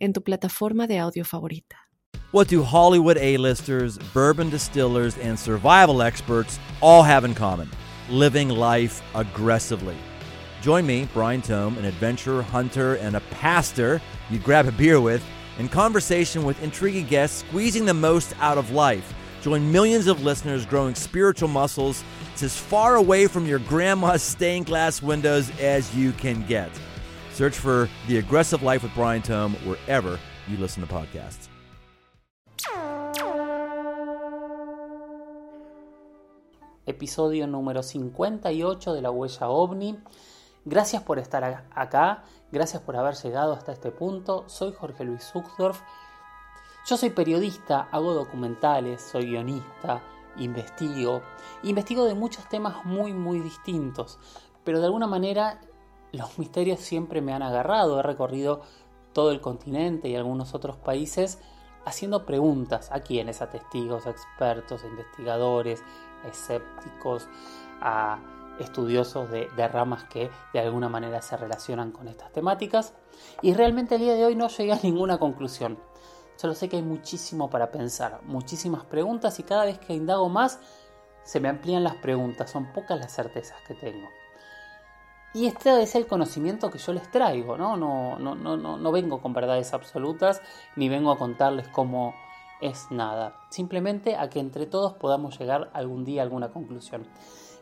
en tu plataforma de audio favorita. What do Hollywood A-listers, bourbon distillers, and survival experts all have in common? Living life aggressively. Join me, Brian Tome, an adventurer, hunter, and a pastor you'd grab a beer with, in conversation with intriguing guests squeezing the most out of life. Join millions of listeners growing spiritual muscles. It's as far away from your grandma's stained glass windows as you can get. Search for The Aggressive Life with Brian Tome wherever you listen to podcasts. Episodio número 58 de La Huella OVNI. Gracias por estar acá, gracias por haber llegado hasta este punto. Soy Jorge Luis Zuckdorf. Yo soy periodista, hago documentales, soy guionista, investigo. Investigo de muchos temas muy, muy distintos, pero de alguna manera los misterios siempre me han agarrado. He recorrido todo el continente y algunos otros países haciendo preguntas a quienes, a testigos, a expertos, a investigadores, a escépticos, a estudiosos de, de, ramas que de alguna manera se relacionan con estas temáticas. Y realmente el día de hoy no llegué a ninguna conclusión. Solo sé que hay muchísimo para pensar, muchísimas preguntas y cada vez que indago más se me amplían las preguntas, son pocas las certezas que tengo. Y este es el conocimiento que yo les traigo, ¿no? No, no, no, no, no vengo con verdades absolutas ni vengo a contarles cómo es nada. Simplemente a que entre todos podamos llegar algún día a alguna conclusión.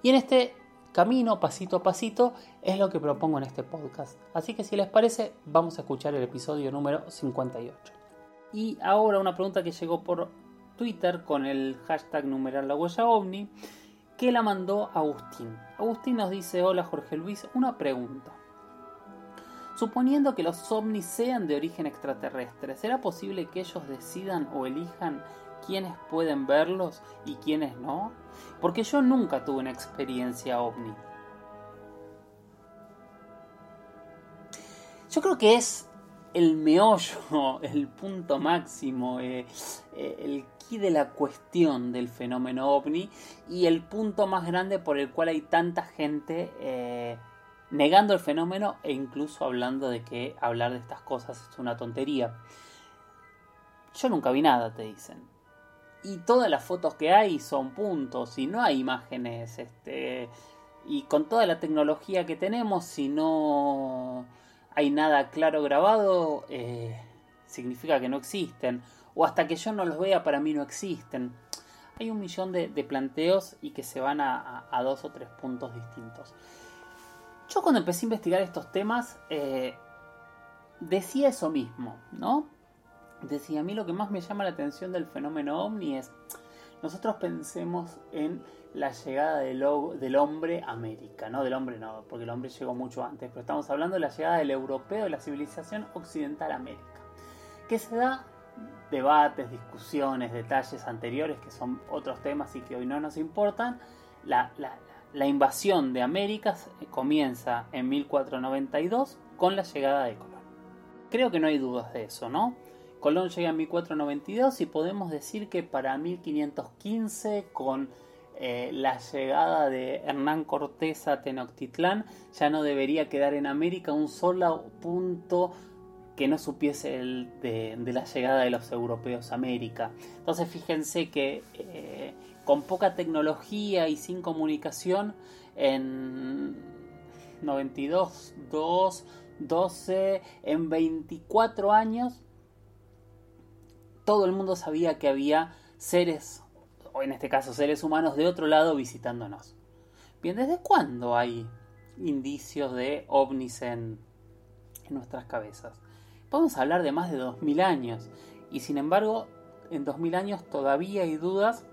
Y en este camino, pasito a pasito, es lo que propongo en este podcast. Así que si les parece, vamos a escuchar el episodio número 58. Y ahora una pregunta que llegó por Twitter con el hashtag numeral la huella ovni que la mandó Agustín. Agustín nos dice, hola Jorge Luis, una pregunta. Suponiendo que los ovnis sean de origen extraterrestre, ¿será posible que ellos decidan o elijan quiénes pueden verlos y quiénes no? Porque yo nunca tuve una experiencia ovni. Yo creo que es el meollo, el punto máximo, eh, eh, el de la cuestión del fenómeno ovni y el punto más grande por el cual hay tanta gente eh, negando el fenómeno e incluso hablando de que hablar de estas cosas es una tontería. Yo nunca vi nada, te dicen. Y todas las fotos que hay son puntos y no hay imágenes. Este, y con toda la tecnología que tenemos, si no hay nada claro grabado, eh, significa que no existen o hasta que yo no los vea para mí no existen. Hay un millón de, planteos y que se van a, dos o tres puntos distintos. Yo cuando empecé a investigar estos temas eh, decía eso mismo, ¿no? Decía, a mí lo que más me llama la atención del fenómeno ovni es, nosotros pensemos en la llegada del, hombre a América, no del hombre no, porque el hombre llegó mucho antes, pero estamos hablando de la llegada del europeo, de la civilización occidental a América, que se da debates, discusiones, detalles anteriores que son otros temas y que hoy no nos importan, la, invasión de América comienza en 1492 con la llegada de Colón. Creo que no hay dudas de eso, ¿no? Colón llega en 1492 y podemos decir que para 1515 con eh, la llegada de Hernán Cortés a Tenochtitlán ya no debería quedar en América un solo punto que no supiese de, la llegada de los europeos a América. Entonces fíjense que eh, con poca tecnología y sin comunicación, en 92, 2, 12, en 24 años, todo el mundo sabía que había seres, o en este caso seres humanos de otro lado visitándonos. Bien, ¿desde cuándo hay indicios de ovnis en, nuestras cabezas? Podemos hablar de más de 2000 años y sin embargo en 2000 años todavía hay dudas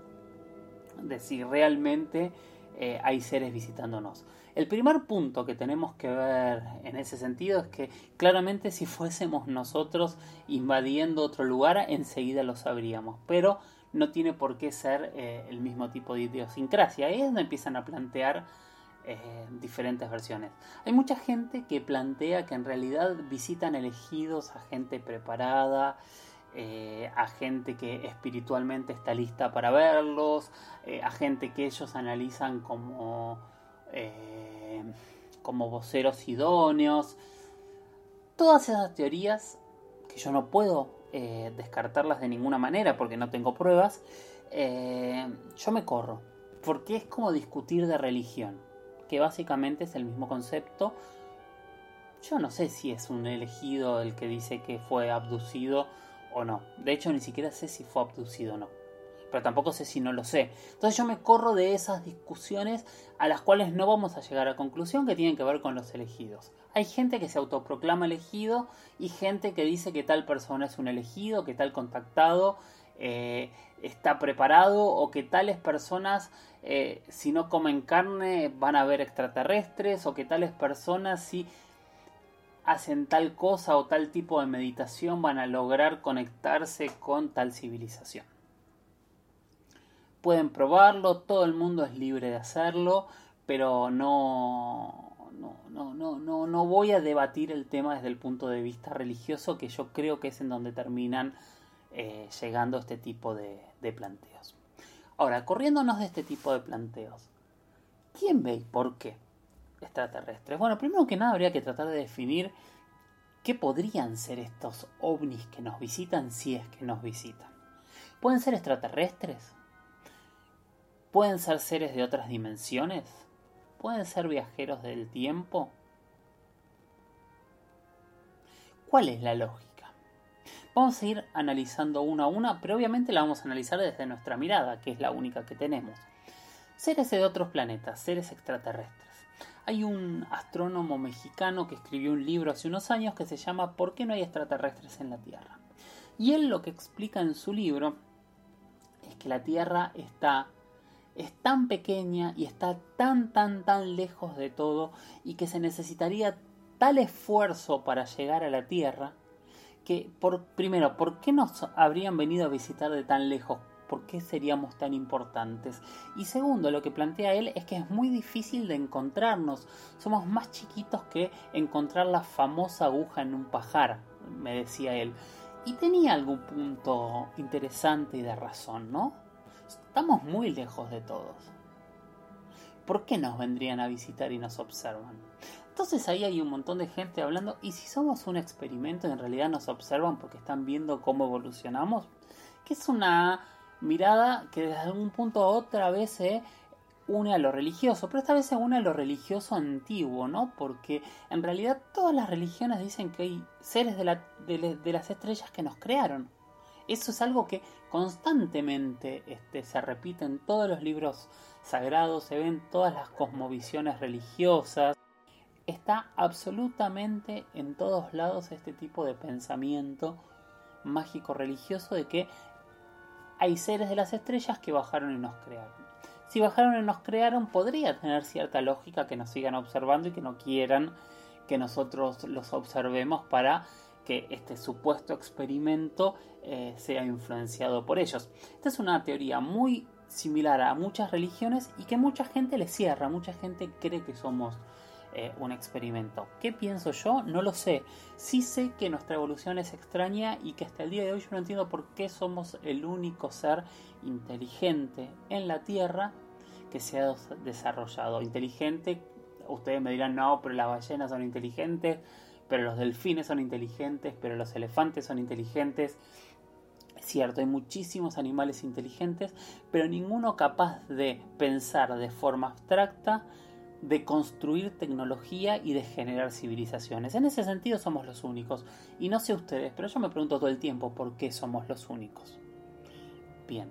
de si realmente eh, hay seres visitándonos. El primer punto que tenemos que ver en ese sentido es que claramente si fuésemos nosotros invadiendo otro lugar, enseguida lo sabríamos, pero no tiene por qué ser eh, el mismo tipo de idiosincrasia. Ahí es donde empiezan a plantear eh, diferentes versiones. Hay mucha gente que plantea que en realidad visitan elegidos a gente preparada, eh, a gente que espiritualmente está lista para verlos, a gente que ellos analizan como como voceros idóneos. Todas esas teorías que yo no puedo eh, descartarlas de ninguna manera porque no tengo pruebas, eh, yo me corro. Porque es como discutir de religión, que básicamente es el mismo concepto. Yo no sé si es un elegido el que dice que fue abducido o no. De hecho, ni siquiera sé si fue abducido o no pero tampoco sé si no lo sé. Entonces yo me corro de esas discusiones a las cuales no vamos a llegar a conclusión que tienen que ver con los elegidos. Hay gente que se autoproclama elegido y gente que dice que tal persona es un elegido, que tal contactado eh, está preparado o que tales personas eh, si no comen carne van a ver extraterrestres o que tales personas si hacen tal cosa o tal tipo de meditación van a lograr conectarse con tal civilización. Pueden probarlo, todo el mundo es libre de hacerlo, pero no, no, no, no, no voy a debatir el tema desde el punto de vista religioso, que yo creo que es en donde terminan eh, llegando este tipo de, de planteos. Ahora, corriéndonos de este tipo de planteos, ¿quién ve y por qué extraterrestres? Bueno, primero que nada habría que tratar de definir qué podrían ser estos ovnis que nos visitan si es que nos visitan. ¿Pueden ser extraterrestres? ¿Pueden ser seres de otras dimensiones? ¿Pueden ser viajeros del tiempo? ¿Cuál es la lógica? Vamos a ir analizando una a una, pero obviamente la vamos a analizar desde nuestra mirada, que es la única que tenemos. Seres de otros planetas, seres extraterrestres. Hay un astrónomo mexicano que escribió un libro hace unos años que se llama ¿Por qué no hay extraterrestres en la Tierra? Y él lo que explica en su libro es que la Tierra está es tan pequeña y está tan, tan, tan lejos de todo y que se necesitaría tal esfuerzo para llegar a la Tierra que, por, primero, ¿por qué nos habrían venido a visitar de tan lejos? ¿Por qué seríamos tan importantes? Y segundo, lo que plantea él es que es muy difícil de encontrarnos. Somos más chiquitos que encontrar la famosa aguja en un pajar, me decía él. Y tenía algún punto interesante y de razón, ¿no? Estamos muy lejos de todos. ¿Por qué nos vendrían a visitar y nos observan? Entonces ahí hay un montón de gente hablando, ¿y si somos un experimento en realidad nos observan porque están viendo cómo evolucionamos? Que es una mirada que desde algún punto otra vez se une a lo religioso, pero esta vez se une a lo religioso antiguo, ¿no? Porque en realidad todas las religiones dicen que hay seres de las estrellas que nos crearon. Eso es algo que constantemente este, se repite en todos los libros sagrados, se ven todas las cosmovisiones religiosas. Está absolutamente en todos lados este tipo de pensamiento mágico religioso de que hay seres de las estrellas que bajaron y nos crearon. Si bajaron y nos crearon, podría tener cierta lógica que nos sigan observando y que no quieran que nosotros los observemos para que este supuesto experimento eh, sea influenciado por ellos. Esta es una teoría muy similar a muchas religiones y que mucha gente le cierra, mucha gente cree que somos eh, un experimento. ¿Qué pienso yo? No lo sé. Sí sé que nuestra evolución es extraña y que hasta el día de hoy yo no entiendo por qué somos el único ser inteligente en la Tierra que se ha desarrollado. Inteligente, ustedes me dirán, no, pero las ballenas son inteligentes pero los delfines son inteligentes, pero los elefantes son inteligentes. Es cierto, hay muchísimos animales inteligentes, pero ninguno capaz de pensar de forma abstracta, de construir tecnología y de generar civilizaciones. En ese sentido somos los únicos. Y no sé ustedes, pero yo me pregunto todo el tiempo por qué somos los únicos. Bien,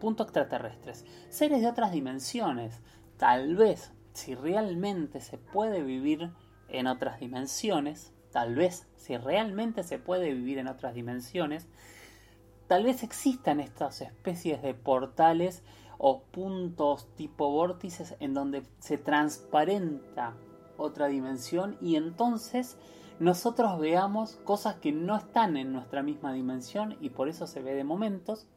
punto extraterrestres. Seres de otras dimensiones. Tal vez, si realmente se puede vivir en otras dimensiones, tal vez si realmente se puede vivir en otras dimensiones, tal vez existan estas especies de portales o puntos tipo vórtices en donde se transparenta otra dimensión y entonces nosotros veamos cosas que no están en nuestra misma dimensión y por eso se ve de momentos.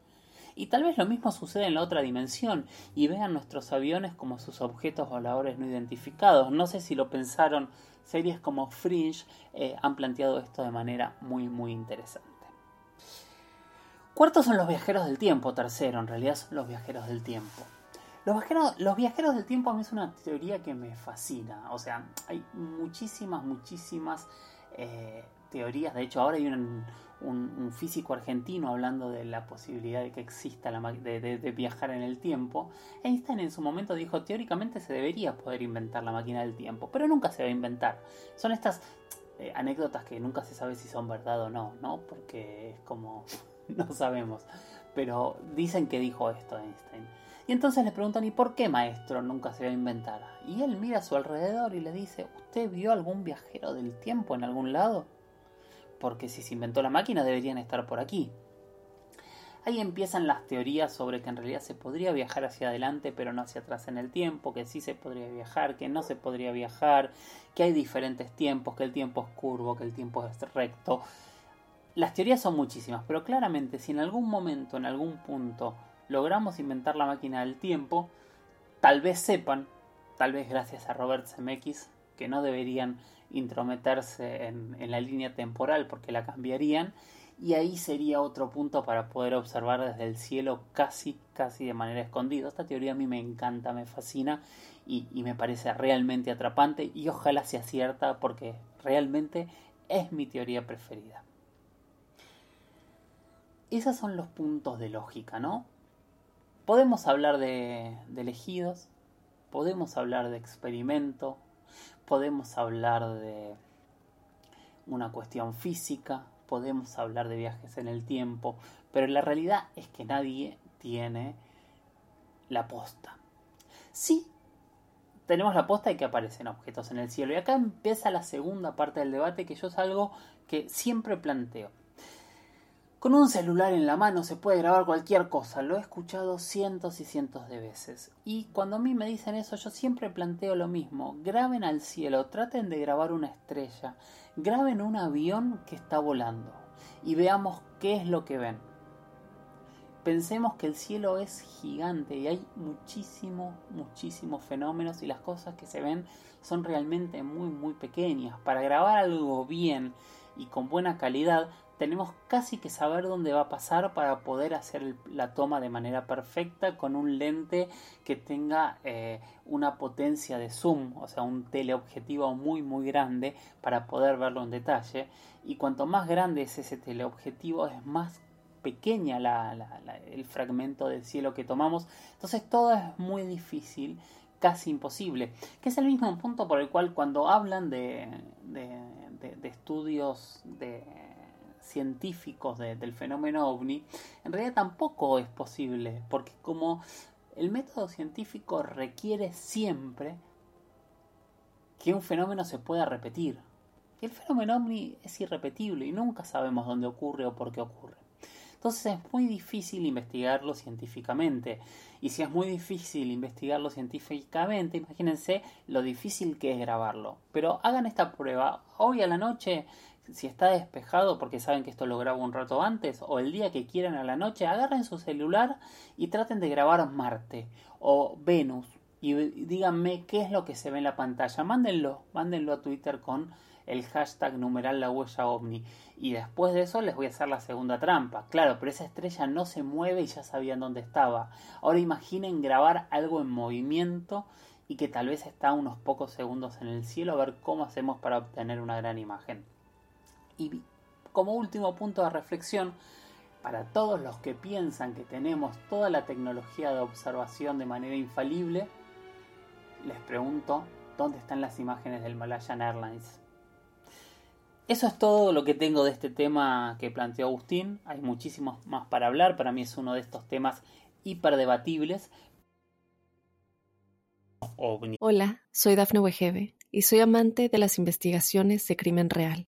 Y tal vez lo mismo sucede en la otra dimensión y vean nuestros aviones como sus objetos voladores no identificados. No sé si lo pensaron, series como Fringe eh, han planteado esto de manera muy muy interesante. Cuarto son los viajeros del tiempo, tercero en realidad son los viajeros del tiempo. Los viajeros, los viajeros del tiempo a mí es una teoría que me fascina. O sea, hay muchísimas, muchísimas eh, teorías. De hecho, ahora hay un, físico argentino hablando de la posibilidad de que exista la de, de, viajar en el tiempo. Einstein en su momento dijo, teóricamente se debería poder inventar la máquina del tiempo, pero nunca se va a inventar. Son estas eh, anécdotas que nunca se sabe si son verdad o no, ¿no? Porque es como, no sabemos. Pero dicen que dijo esto Einstein. Y entonces le preguntan, ¿y por qué maestro nunca se va a inventar? Y él mira a su alrededor y le dice, ¿usted vio algún viajero del tiempo en algún lado? Porque si se inventó la máquina deberían estar por aquí. Ahí empiezan las teorías sobre que en realidad se podría viajar hacia adelante pero no hacia atrás en el tiempo, que sí se podría viajar, que no se podría viajar, que hay diferentes tiempos, que el tiempo es curvo, que el tiempo es recto. Las teorías son muchísimas, pero claramente si en algún momento, en algún punto, logramos inventar la máquina del tiempo, tal vez sepan, tal vez gracias a Robert Zemeckis, que no deberían intrometerse en, la línea temporal porque la cambiarían, y ahí sería otro punto para poder observar desde el cielo casi, casi de manera escondida. Esta teoría a mí me encanta, me fascina y, me parece realmente atrapante y ojalá sea cierta porque realmente es mi teoría preferida. Esos son los puntos de lógica, ¿no? Podemos hablar de, elegidos, podemos hablar de experimento, podemos hablar de una cuestión física, podemos hablar de viajes en el tiempo, pero la realidad es que nadie tiene la posta. Sí, tenemos la posta de que aparecen objetos en el cielo. Y acá empieza la segunda parte del debate, que yo es algo que siempre planteo. Con un celular en la mano se puede grabar cualquier cosa, lo he escuchado cientos y cientos de veces. Y cuando a mí me dicen eso, yo siempre planteo lo mismo. Graben al cielo, traten de grabar una estrella, graben un avión que está volando y veamos qué es lo que ven. Pensemos que el cielo es gigante y hay muchísimos, muchísimos fenómenos y las cosas que se ven son realmente muy, muy pequeñas. Para grabar algo bien y con buena calidad tenemos casi que saber dónde va a pasar para poder hacer la toma de manera perfecta con un lente que tenga eh, una potencia de zoom, o sea, un teleobjetivo muy muy grande para poder verlo en detalle. Y cuanto más grande es ese teleobjetivo, es más pequeña el fragmento del cielo que tomamos. Entonces todo es muy difícil, casi imposible. Que es el mismo punto por el cual cuando hablan de, de estudios de científicos del fenómeno ovni, en realidad tampoco es posible, porque como el método científico requiere siempre que un fenómeno se pueda repetir. el fenómeno ovni es irrepetible y nunca sabemos dónde ocurre o por qué ocurre. Entonces es muy difícil investigarlo científicamente. Y si es muy difícil investigarlo científicamente, imagínense lo difícil que es grabarlo. Pero hagan esta prueba. Hoy a la noche si está despejado porque saben que esto lo grabo un rato antes o el día que quieran a la noche, agarren su celular y traten de grabar Marte o Venus y díganme qué es lo que se ve en la pantalla. Mándenlo, mándenlo a Twitter con el hashtag numeral la huella ovni. Y después de eso les voy a hacer la segunda trampa. Claro, pero esa estrella no se mueve y ya sabían dónde estaba. Ahora imaginen grabar algo en movimiento y que tal vez está unos pocos segundos en el cielo a ver cómo hacemos para obtener una gran imagen. Y como último punto de reflexión, para todos los que piensan que tenemos toda la tecnología de observación de manera infalible, les pregunto, ¿dónde están las imágenes del Malayan Airlines? Eso es todo lo que tengo de este tema que planteó Agustín. Hay muchísimos más para hablar. Para mí es uno de estos temas hiperdebatibles. Hola, soy Dafne Wegebe y soy amante de las investigaciones de crimen real.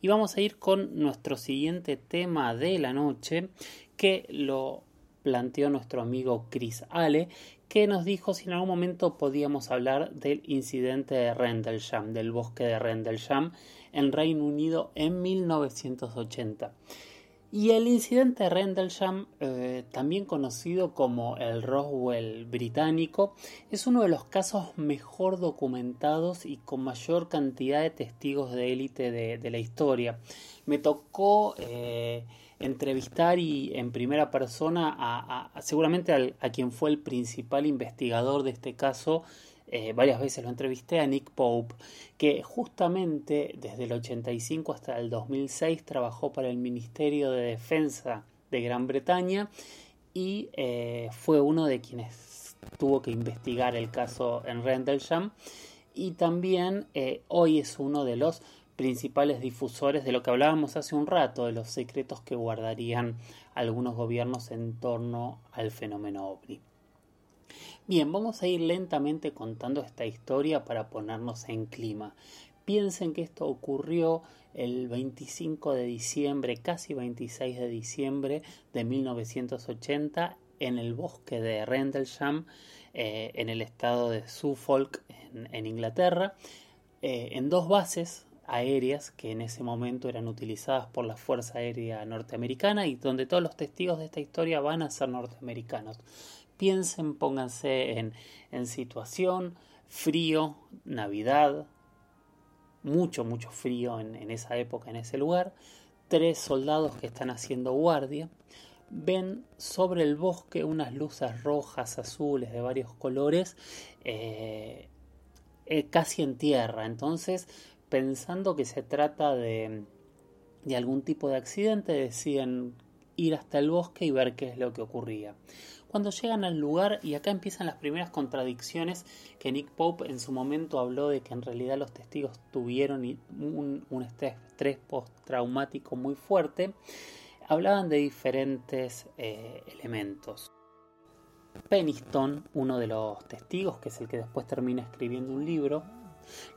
Y vamos a ir con nuestro siguiente tema de la noche, que lo planteó nuestro amigo Chris Ale, que nos dijo si en algún momento podíamos hablar del incidente de Rendlesham, del bosque de Rendlesham en Reino Unido en 1980. Y el incidente de Rendlesham, eh, también conocido como el Roswell británico, es uno de los casos mejor documentados y con mayor cantidad de testigos de élite de, la historia. Me tocó eh, entrevistar y en primera persona a, seguramente a quien fue el principal investigador de este caso eh, varias veces lo entrevisté a Nick Pope, que justamente desde el 85 hasta el 2006 trabajó para el Ministerio de Defensa de Gran Bretaña y eh, fue uno de quienes tuvo que investigar el caso en Rendlesham y también eh, hoy es uno de los principales difusores de lo que hablábamos hace un rato, de los secretos que guardarían algunos gobiernos en torno al fenómeno ovni. Bien, vamos a ir lentamente contando esta historia para ponernos en clima. Piensen que esto ocurrió el 25 de diciembre, casi 26 de diciembre de 1980 en el bosque de Rendlesham, eh, en el estado de Suffolk, en, Inglaterra, eh, en dos bases aéreas que en ese momento eran utilizadas por la Fuerza Aérea Norteamericana y donde todos los testigos de esta historia van a ser norteamericanos piensen, pónganse en, en situación, frío, Navidad, mucho, mucho frío en, esa época, en ese lugar, tres soldados que están haciendo guardia, ven sobre el bosque unas luces rojas, azules, de varios colores, eh, eh, casi en tierra, entonces pensando que se trata de, de algún tipo de accidente, deciden ir hasta el bosque y ver qué es lo que ocurría cuando llegan al lugar y acá empiezan las primeras contradicciones que Nick Pope en su momento habló de que en realidad los testigos tuvieron un, estrés, postraumático muy fuerte, hablaban de diferentes eh, elementos. Peniston, uno de los testigos, que es el que después termina escribiendo un libro,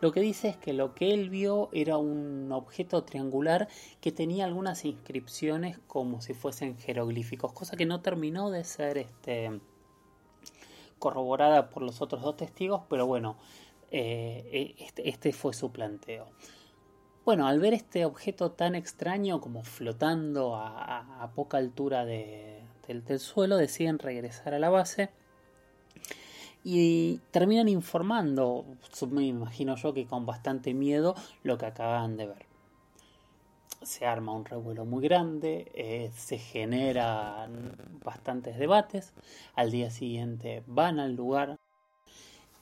lo que dice es que lo que él vio era un objeto triangular que tenía algunas inscripciones como si fuesen jeroglíficos, cosa que no terminó de ser este, corroborada por los otros dos testigos, pero bueno, eh, este, este, fue su planteo. Bueno, al ver este objeto tan extraño como flotando a, poca altura del suelo, deciden regresar a la base y terminan informando, me imagino yo que con bastante miedo, lo que acaban de ver. Se arma un revuelo muy grande, eh, se generan bastantes debates, al día siguiente van al lugar,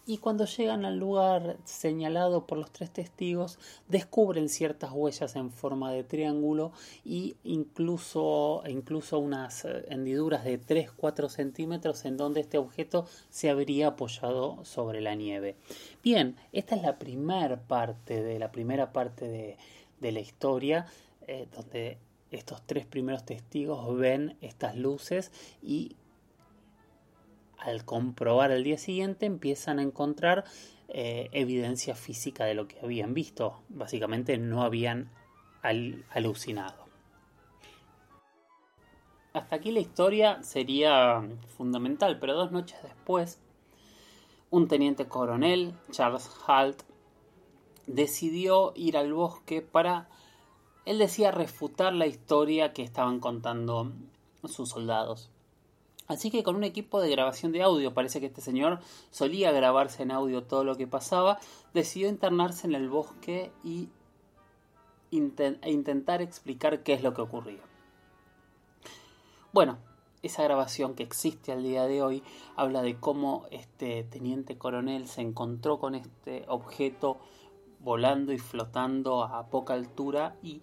y cuando llegan al lugar señalado por los tres testigos descubren ciertas huellas en forma de triángulo y incluso, incluso unas eh, hendiduras de 3-4 centímetros en donde este objeto se habría apoyado sobre la nieve. Bien, esta es la primera parte de la primera parte de, la historia eh, donde estos tres primeros testigos ven estas luces y al comprobar al día siguiente empiezan a encontrar eh, evidencia física de lo que habían visto. Básicamente no habían alucinado. Hasta aquí la historia sería fundamental, pero dos noches después, un teniente coronel, Charles Halt, decidió ir al bosque para, él decía, refutar la historia que estaban contando sus soldados. Así que con un equipo de grabación de audio, parece que este señor solía grabarse en audio todo lo que pasaba, decidió internarse en el bosque y e intentar explicar qué es lo que ocurría. Bueno, esa grabación que existe al día de hoy habla de cómo este teniente coronel se encontró con este objeto volando y flotando a poca altura y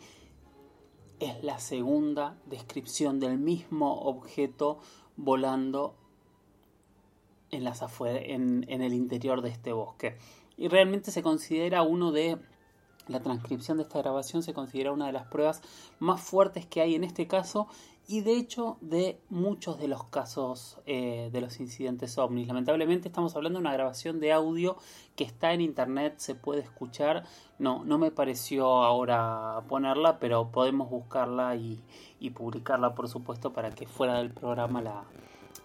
es la segunda descripción del mismo objeto volando en, las en, en el interior de este bosque. Y realmente se considera uno de la transcripción de esta grabación se considera una de las pruebas más fuertes que hay en este caso y de hecho de muchos de los casos eh, de los incidentes ovnis. Lamentablemente estamos hablando de una grabación de audio que está en internet, se puede escuchar. No, no me pareció ahora ponerla, pero podemos buscarla y, publicarla por supuesto para que fuera del programa la,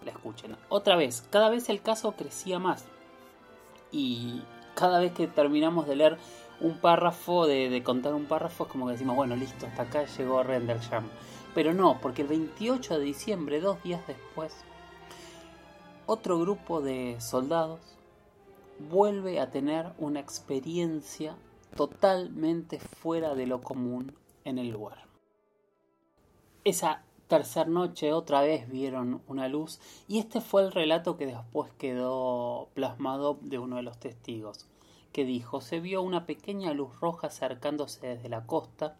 escuchen. Otra vez, cada vez el caso crecía más y cada vez que terminamos de leer un párrafo, de, de contar un párrafo, es como que decimos, bueno, listo, hasta acá llegó Renderjam. Pero no, porque el 28 de diciembre, dos días después, otro grupo de soldados vuelve a tener una experiencia totalmente fuera de lo común en el lugar. Esa tercera noche otra vez vieron una luz y este fue el relato que después quedó plasmado de uno de los testigos, que dijo se vio una pequeña luz roja acercándose desde la costa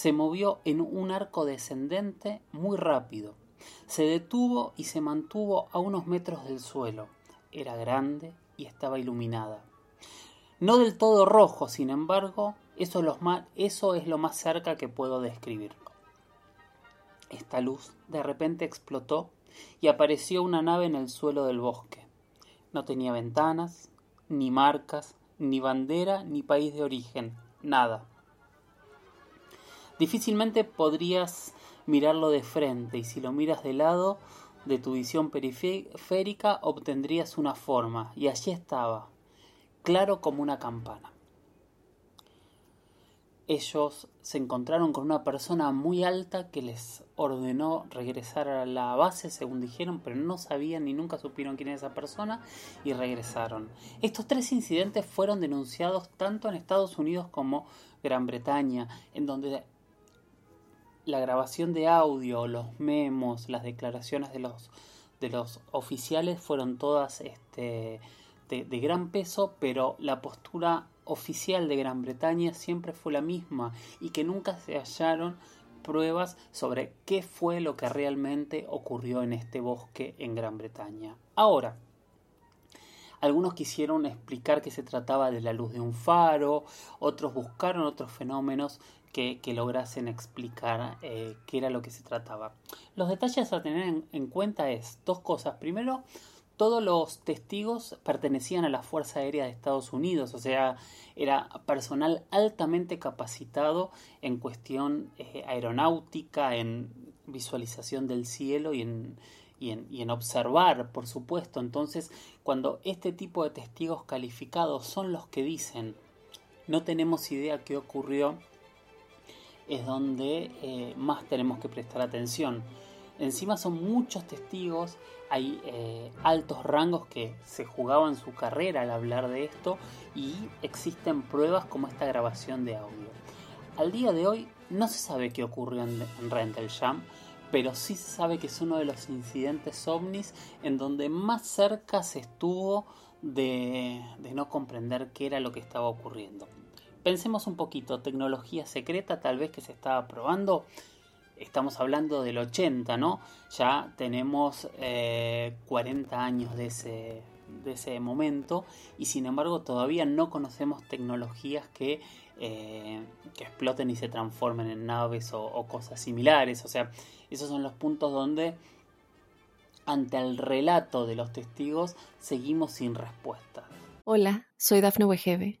se movió en un arco descendente muy rápido. Se detuvo y se mantuvo a unos metros del suelo. Era grande y estaba iluminada. No del todo rojo, sin embargo, eso es, lo más, cerca que puedo describirlo. Esta luz de repente explotó y apareció una nave en el suelo del bosque. No tenía ventanas, ni marcas, ni bandera, ni país de origen, nada. Difícilmente podrías mirarlo de frente y si lo miras de lado de tu visión periférica obtendrías una forma y allí estaba, claro como una campana. Ellos se encontraron con una persona muy alta que les ordenó regresar a la base, según dijeron, pero no sabían ni nunca supieron quién era esa persona y regresaron. Estos tres incidentes fueron denunciados tanto en Estados Unidos como Gran Bretaña, en donde la grabación de audio, los memos, las declaraciones de los, de los oficiales fueron todas este, de, de, gran peso, pero la postura oficial de Gran Bretaña siempre fue la misma y que nunca se hallaron pruebas sobre qué fue lo que realmente ocurrió en este bosque en Gran Bretaña. Ahora, algunos quisieron explicar que se trataba de la luz de un faro, otros buscaron otros fenómenos que, lograsen explicar eh, qué era lo que se trataba. Los detalles a tener en, cuenta es dos cosas. Primero, todos los testigos pertenecían a la Fuerza Aérea de Estados Unidos, o sea, era personal altamente capacitado en cuestión eh, aeronáutica, en visualización del cielo y en, y en, y en, observar, por supuesto. Entonces, cuando este tipo de testigos calificados son los que dicen no tenemos idea qué ocurrió, es donde eh, más tenemos que prestar atención. Encima son muchos testigos, hay eh, altos rangos que se jugaban su carrera al hablar de esto y existen pruebas como esta grabación de audio. Al día de hoy no se sabe qué ocurrió en, Rental Jam, pero sí se sabe que es uno de los incidentes ovnis en donde más cerca se estuvo de no comprender qué era lo que estaba ocurriendo. Pensemos un poquito, tecnología secreta tal vez que se estaba probando. Estamos hablando del 80, ¿no? Ya tenemos 40 eh, años de ese, de ese momento y sin embargo todavía no conocemos tecnologías que, eh, que exploten y se transformen en naves o, cosas similares. O sea, esos son los puntos donde ante el relato de los testigos seguimos sin respuesta. Hola, soy Dafne Wegebe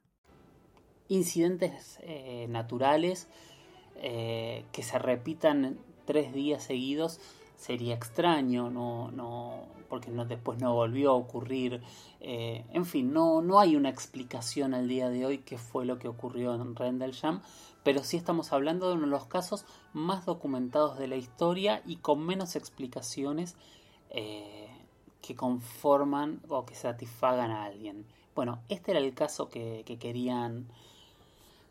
incidentes eh, naturales eh, que se repitan tres días seguidos sería extraño, no, no, porque no, después no volvió a ocurrir. Eh, en fin, no, no hay una explicación al día de hoy qué fue lo que ocurrió en Rendlesham, pero sí estamos hablando de uno de los casos más documentados de la historia y con menos explicaciones que conforman o que satisfagan a alguien. Bueno, este era el caso que, querían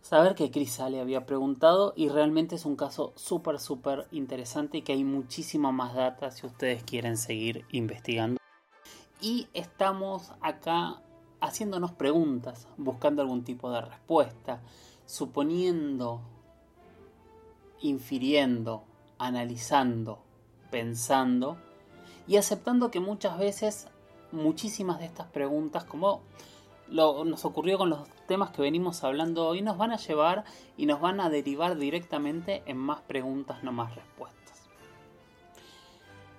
saber que Chris le había preguntado y realmente es un caso súper, súper interesante y que hay muchísima más data si ustedes quieren seguir investigando. Y estamos acá haciéndonos preguntas, buscando algún tipo de respuesta, suponiendo, infiriendo, analizando, pensando y aceptando que muchas veces muchísimas de estas preguntas, como lo, nos ocurrió con los temas que venimos hablando hoy, nos van a llevar y nos van a derivar directamente en más preguntas, no más respuestas.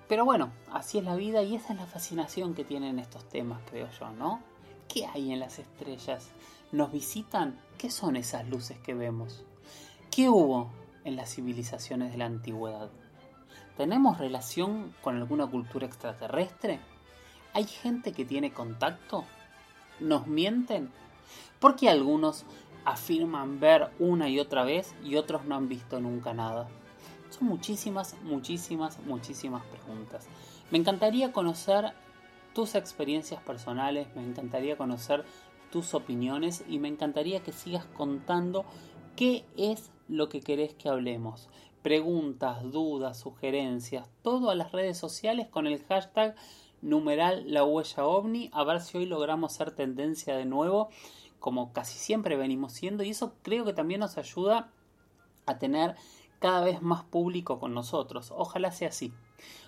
Pero bueno, así es la vida y esa es la fascinación que tienen estos temas, creo yo, ¿no? ¿Qué hay en las estrellas? ¿Nos visitan? ¿Qué son esas luces que vemos? ¿Qué hubo en las civilizaciones de la antigüedad? ¿Tenemos relación con alguna cultura extraterrestre? ¿Hay gente que tiene contacto? ¿Nos mienten? ¿Por qué algunos afirman ver una y otra vez y otros no han visto nunca nada? Son muchísimas, muchísimas, muchísimas preguntas. Me encantaría conocer tus experiencias personales, me encantaría conocer tus opiniones y me encantaría que sigas contando qué es lo que querés que hablemos. Preguntas, dudas, sugerencias, todo a las redes sociales con el hashtag numeral la huella ovni, a ver si hoy logramos ser tendencia de nuevo, como casi siempre venimos siendo, y eso creo que también nos ayuda a tener cada vez más público con nosotros. Ojalá sea así.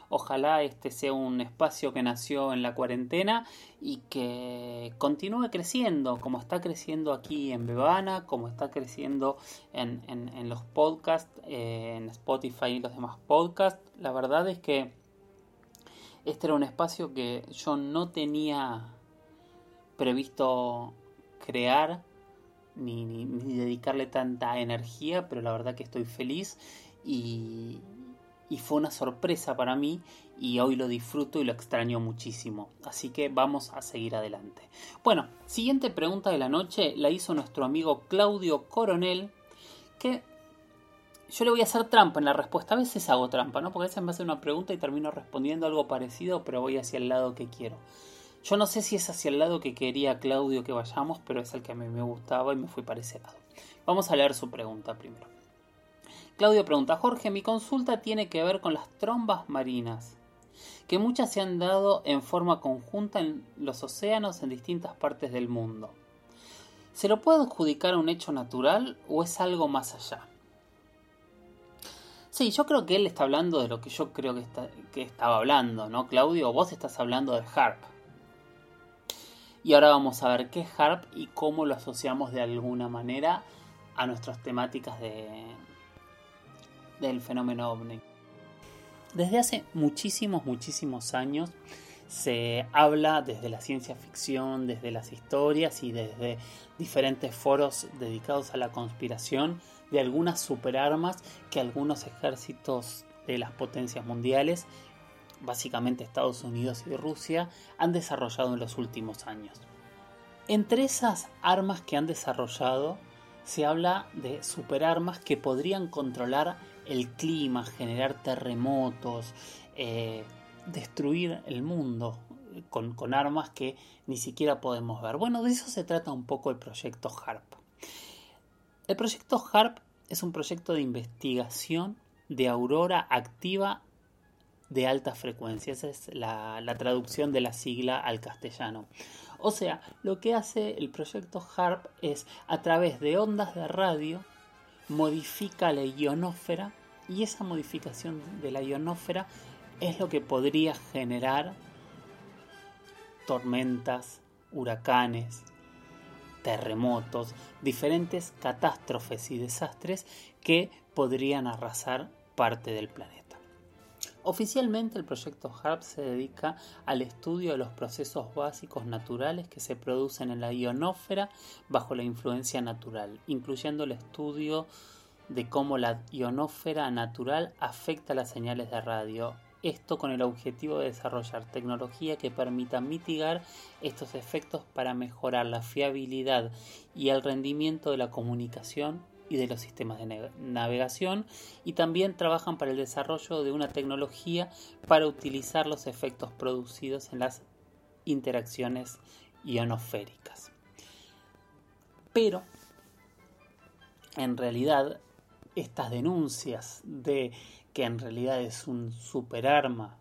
Ojalá este sea un espacio que nació en la cuarentena y que continúe creciendo, como está creciendo aquí en Bebana, como está creciendo en, los podcasts, eh, en Spotify y los demás podcasts. La verdad es que este era un espacio que yo no tenía previsto crear ni, dedicarle tanta energía, pero la verdad que estoy feliz y, y fue una sorpresa para mí y hoy lo disfruto y lo extraño muchísimo. Así que vamos a seguir adelante. Bueno, siguiente pregunta de la noche la hizo nuestro amigo Claudio Coronel, que yo le voy a hacer trampa en la respuesta. A veces hago trampa, ¿no? Porque a veces me hace una pregunta y termino respondiendo algo parecido, pero voy hacia el lado que quiero. Yo no sé si es hacia el lado que quería Claudio que vayamos, pero es el que a mí me gustaba y me fui para ese lado. Vamos a leer su pregunta primero. Claudio pregunta, Jorge, mi consulta tiene que ver con las trombas marinas, que muchas se han dado en forma conjunta en los océanos en distintas partes del mundo. ¿Se lo puede adjudicar a un hecho natural o es algo más allá? Sí, yo creo que él está hablando de lo que yo creo que, que estaba hablando, ¿no, Claudio? Vos estás hablando de HARP. Y ahora vamos a ver qué es HARP y cómo lo asociamos de alguna manera a nuestras temáticas de, del fenómeno ovni. Desde hace muchísimos, muchísimos años se habla desde la ciencia ficción, desde las historias y desde diferentes foros dedicados a la conspiración de algunas superarmas que algunos ejércitos de las potencias mundiales, básicamente Estados Unidos y Rusia, han desarrollado en los últimos años. Entre esas armas que han desarrollado se habla de superarmas que podrían controlar el clima, generar terremotos, eh, destruir el mundo con, con, armas que ni siquiera podemos ver. Bueno, de eso se trata un poco el proyecto HARP. El proyecto HARP es un proyecto de investigación de aurora activa de alta frecuencia. Esa es la, traducción de la sigla al castellano. O sea, lo que hace el proyecto HARP es, a través de ondas de radio, modifica la ionósfera y esa modificación de la ionósfera es lo que podría generar tormentas, huracanes, terremotos, diferentes catástrofes y desastres que podrían arrasar parte del planeta. Oficialmente el proyecto HARP se dedica al estudio de los procesos básicos naturales que se producen en la ionósfera bajo la influencia natural, incluyendo el estudio de cómo la ionósfera natural afecta las señales de radio, esto con el objetivo de desarrollar tecnología que permita mitigar estos efectos para mejorar la fiabilidad y el rendimiento de la comunicación y de los sistemas de navegación y también trabajan para el desarrollo de una tecnología para utilizar los efectos producidos en las interacciones ionosféricas. Pero, en realidad, estas denuncias de que en realidad es un superarma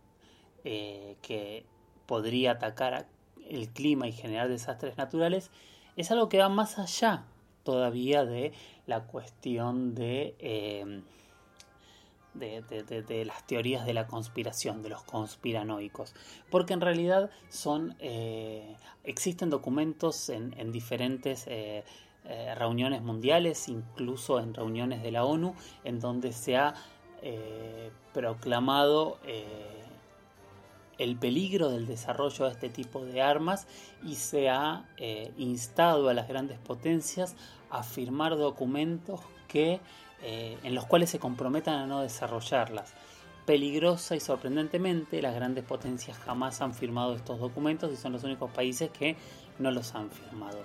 eh, que podría atacar el clima y generar desastres naturales, es algo que va más allá todavía de la cuestión de, eh, de, las teorías de la conspiración, de los conspiranoicos, porque en realidad son, eh, existen documentos en, diferentes eh, reuniones mundiales, incluso en reuniones de la ONU, en donde se ha proclamado el peligro del desarrollo de este tipo de armas y se ha eh, instado a las grandes potencias a firmar documentos que, eh, en los cuales se comprometan a no desarrollarlas. Peligrosa y sorprendentemente, las grandes potencias jamás han firmado estos documentos y son los únicos países que no los han firmado.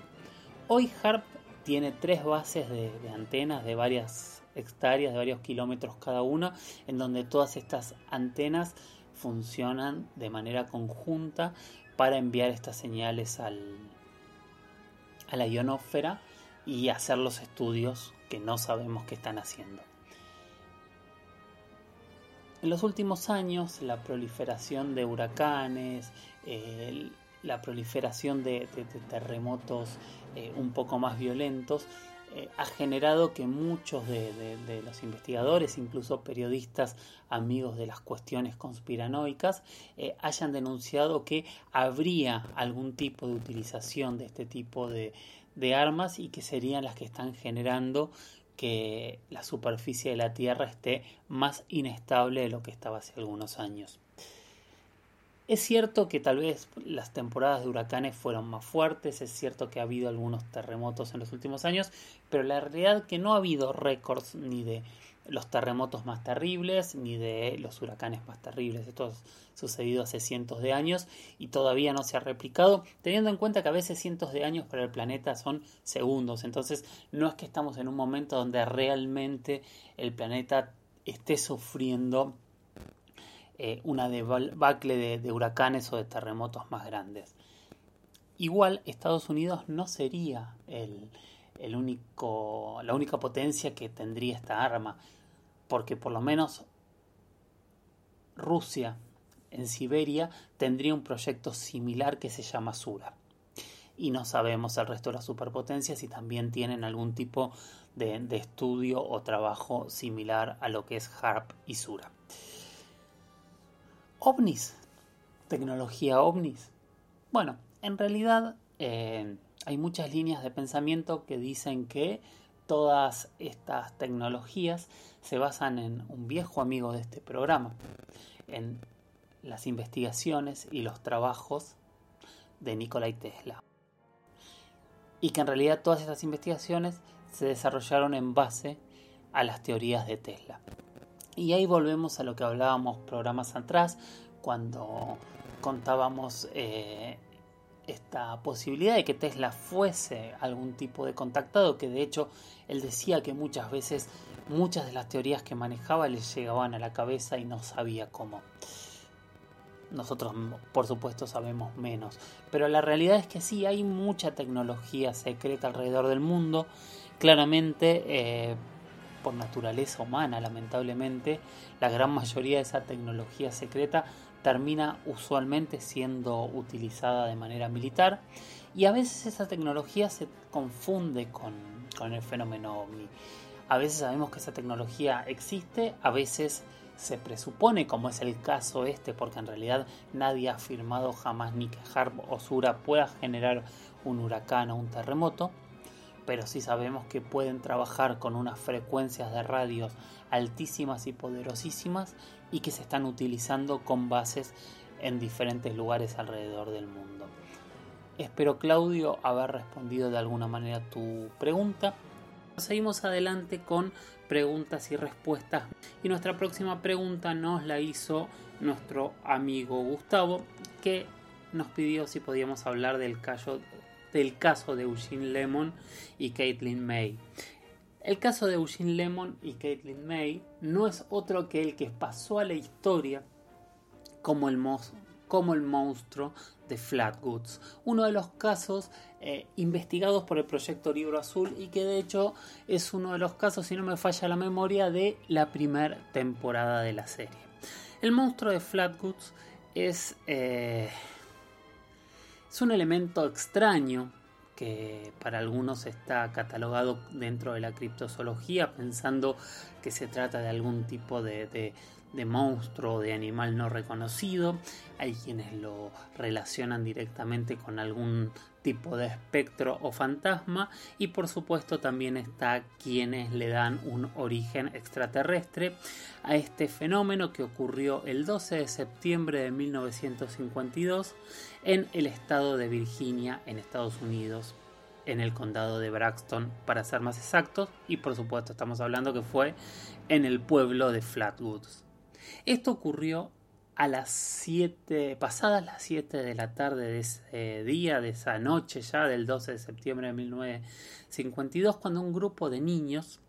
Hoy HARP tiene tres bases de, de antenas de varias hectáreas, de varios kilómetros cada una, en donde todas estas antenas funcionan de manera conjunta para enviar estas señales al, a la ionosfera y hacer los estudios que no sabemos que están haciendo. En los últimos años, la proliferación de huracanes, la proliferación de, terremotos eh, un poco más violentos, eh, ha generado que muchos de, los investigadores, incluso periodistas amigos de las cuestiones conspiranoicas, eh, hayan denunciado que habría algún tipo de utilización de este tipo de, armas y que serían las que están generando que la superficie de la Tierra esté más inestable de lo que estaba hace algunos años. Es cierto que tal vez las temporadas de huracanes fueron más fuertes, es cierto que ha habido algunos terremotos en los últimos años, pero la realidad es que no ha habido récords ni de los terremotos más terribles ni de los huracanes más terribles. Esto ha sucedido hace cientos de años y todavía no se ha replicado, teniendo en cuenta que a veces cientos de años para el planeta son segundos. Entonces no es que estamos en un momento donde realmente el planeta esté sufriendo eh, una debacle de, huracanes o de terremotos más grandes. Igual Estados Unidos no sería el, único, la única potencia que tendría esta arma, porque por lo menos Rusia en Siberia tendría un proyecto similar que se llama Sura. Y no sabemos el resto de las superpotencias si también tienen algún tipo de, de estudio o trabajo similar a lo que es HARP y Sura ovnis, tecnología ovnis. Bueno, en realidad eh, hay muchas líneas de pensamiento que dicen que todas estas tecnologías se basan en un viejo amigo de este programa, en las investigaciones y los trabajos de Nikola Tesla. Y que en realidad todas estas investigaciones se desarrollaron en base a las teorías de Tesla. Y ahí volvemos a lo que hablábamos programas atrás, cuando contábamos eh, esta posibilidad de que Tesla fuese algún tipo de contactado, que de hecho él decía que muchas veces muchas de las teorías que manejaba le llegaban a la cabeza y no sabía cómo. Nosotros, por supuesto, sabemos menos. Pero la realidad es que sí, hay mucha tecnología secreta alrededor del mundo. Claramente, eh, por naturaleza humana, lamentablemente, la gran mayoría de esa tecnología secreta termina usualmente siendo utilizada de manera militar y a veces esa tecnología se confunde con, con el fenómeno ovni. A veces sabemos que esa tecnología existe, a veces se presupone, como es el caso este, porque en realidad nadie ha afirmado jamás ni que HARP o SURA pueda generar un huracán o un terremoto pero sí sabemos que pueden trabajar con unas frecuencias de radios altísimas y poderosísimas y que se están utilizando con bases en diferentes lugares alrededor del mundo. Espero Claudio haber respondido de alguna manera tu pregunta. Seguimos adelante con preguntas y respuestas y nuestra próxima pregunta nos la hizo nuestro amigo Gustavo que nos pidió si podíamos hablar del caso, del caso de Eugene Lemon y Caitlin May. El caso de Eugene Lemon y Caitlin May no es otro que el que pasó a la historia como el, como el monstruo de Flatwoods, uno de los casos eh, investigados por el proyecto Libro Azul y que de hecho es uno de los casos, si no me falla la memoria, de la primera temporada de la serie. El monstruo de Flatwoods es, eh, es un elemento extraño que para algunos está catalogado dentro de la criptozoología, pensando que se trata de algún tipo de, de monstruo o de animal no reconocido. Hay quienes lo relacionan directamente con algún tipo de espectro o fantasma y por supuesto también está quienes le dan un origen extraterrestre a este fenómeno que ocurrió el 12 de septiembre de 1952 en el estado de Virginia en Estados Unidos en el condado de Braxton para ser más exactos y por supuesto estamos hablando que fue en el pueblo de Flatwoods. Esto ocurrió a las 7, pasadas las 7 de la tarde de ese día, de esa noche ya, del 12 de septiembre de 1952, cuando un grupo de niños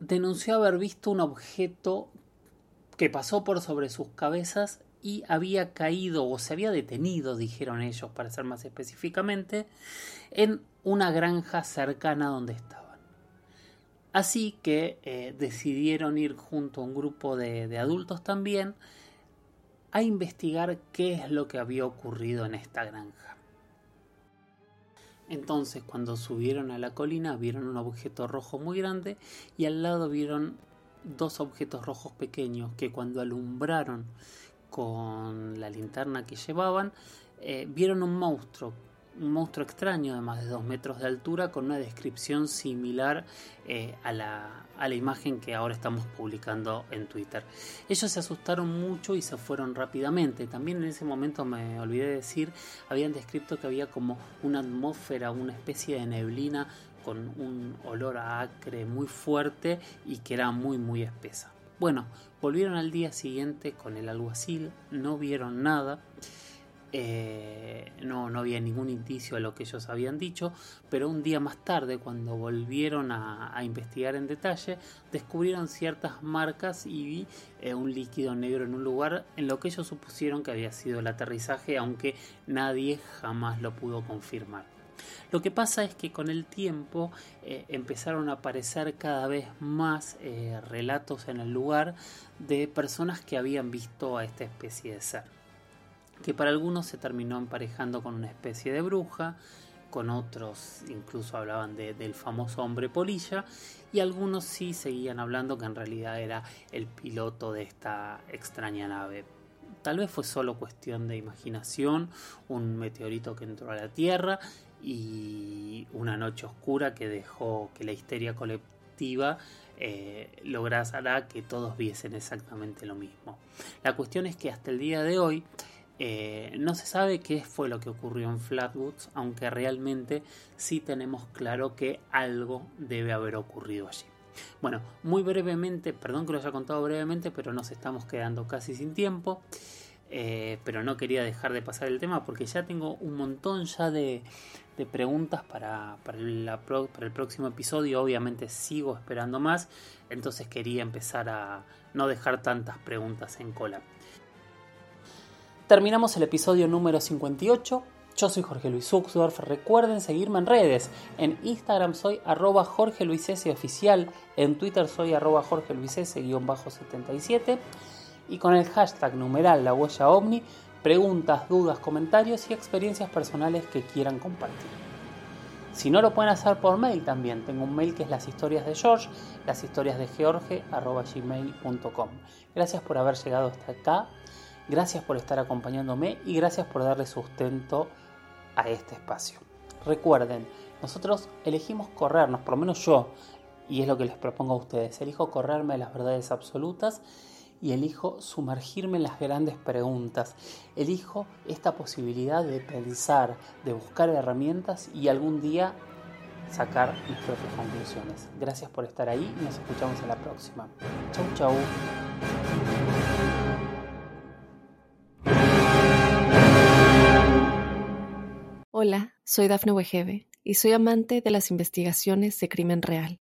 denunció haber visto un objeto que pasó por sobre sus cabezas y había caído o se había detenido, dijeron ellos, para ser más específicamente, en una granja cercana donde estaba. Así que eh, decidieron ir junto a un grupo de, adultos también a investigar qué es lo que había ocurrido en esta granja. Entonces cuando subieron a la colina vieron un objeto rojo muy grande y al lado vieron dos objetos rojos pequeños que cuando alumbraron con la linterna que llevaban eh, vieron un monstruo un monstruo extraño de más de 2 metros de altura con una descripción similar eh, a, la, a, la, imagen que ahora estamos publicando en Twitter. Ellos se asustaron mucho y se fueron rápidamente. También en ese momento me olvidé de decir, habían descrito que había como una atmósfera, una especie de neblina con un olor a acre muy fuerte y que era muy muy espesa. Bueno, volvieron al día siguiente con el alguacil, no vieron nada eh, no, no había ningún indicio de lo que ellos habían dicho, pero un día más tarde, cuando volvieron a, investigar en detalle, descubrieron ciertas marcas y eh, un líquido negro en un lugar en lo que ellos supusieron que había sido el aterrizaje, aunque nadie jamás lo pudo confirmar. Lo que pasa es que con el tiempo eh, empezaron a aparecer cada vez más relatos en el lugar de personas que habían visto a esta especie de ser que para algunos se terminó emparejando con una especie de bruja, con otros incluso hablaban del famoso hombre polilla y algunos sí seguían hablando que en realidad era el piloto de esta extraña nave. Tal vez fue solo cuestión de imaginación, un meteorito que entró a la Tierra y una noche oscura que dejó que la histeria colectiva eh, lograra que todos viesen exactamente lo mismo. La cuestión es que hasta el día de hoy eh, no se sabe qué fue lo que ocurrió en Flatwoods, aunque realmente sí tenemos claro que algo debe haber ocurrido allí. Bueno, muy brevemente, perdón que lo haya contado brevemente, pero nos estamos quedando casi sin tiempo. Eh, pero no quería dejar de pasar el tema porque ya tengo un montón ya de, preguntas para, para, para el próximo episodio. Obviamente sigo esperando más, entonces quería empezar a no dejar tantas preguntas en cola. Terminamos el episodio número 58. Yo soy Jorge Luis Uxdorf. Recuerden seguirme en redes. En Instagram soy arroba Jorge Luis S oficial. En Twitter soy arroba Jorge Luis S 77. Y con el hashtag numeral la huella ovni, preguntas, dudas, comentarios y experiencias personales que quieran compartir. Si no lo pueden hacer por mail también, tengo un mail que es las historias de George, las historias de George. Gracias por haber llegado hasta acá Gracias por estar acompañándome y gracias por darle sustento a este espacio. Recuerden, nosotros elegimos corrernos, por lo menos yo, y es lo que les propongo a ustedes, elijo correrme de las verdades absolutas y elijo sumergirme en las grandes preguntas. Elijo esta posibilidad de pensar, de buscar herramientas y algún día sacar mis propias conclusiones. Gracias por estar ahí y nos escuchamos en la próxima. Chau, chau. Hola, soy Dafne Wegebe y soy amante de las investigaciones de crimen real.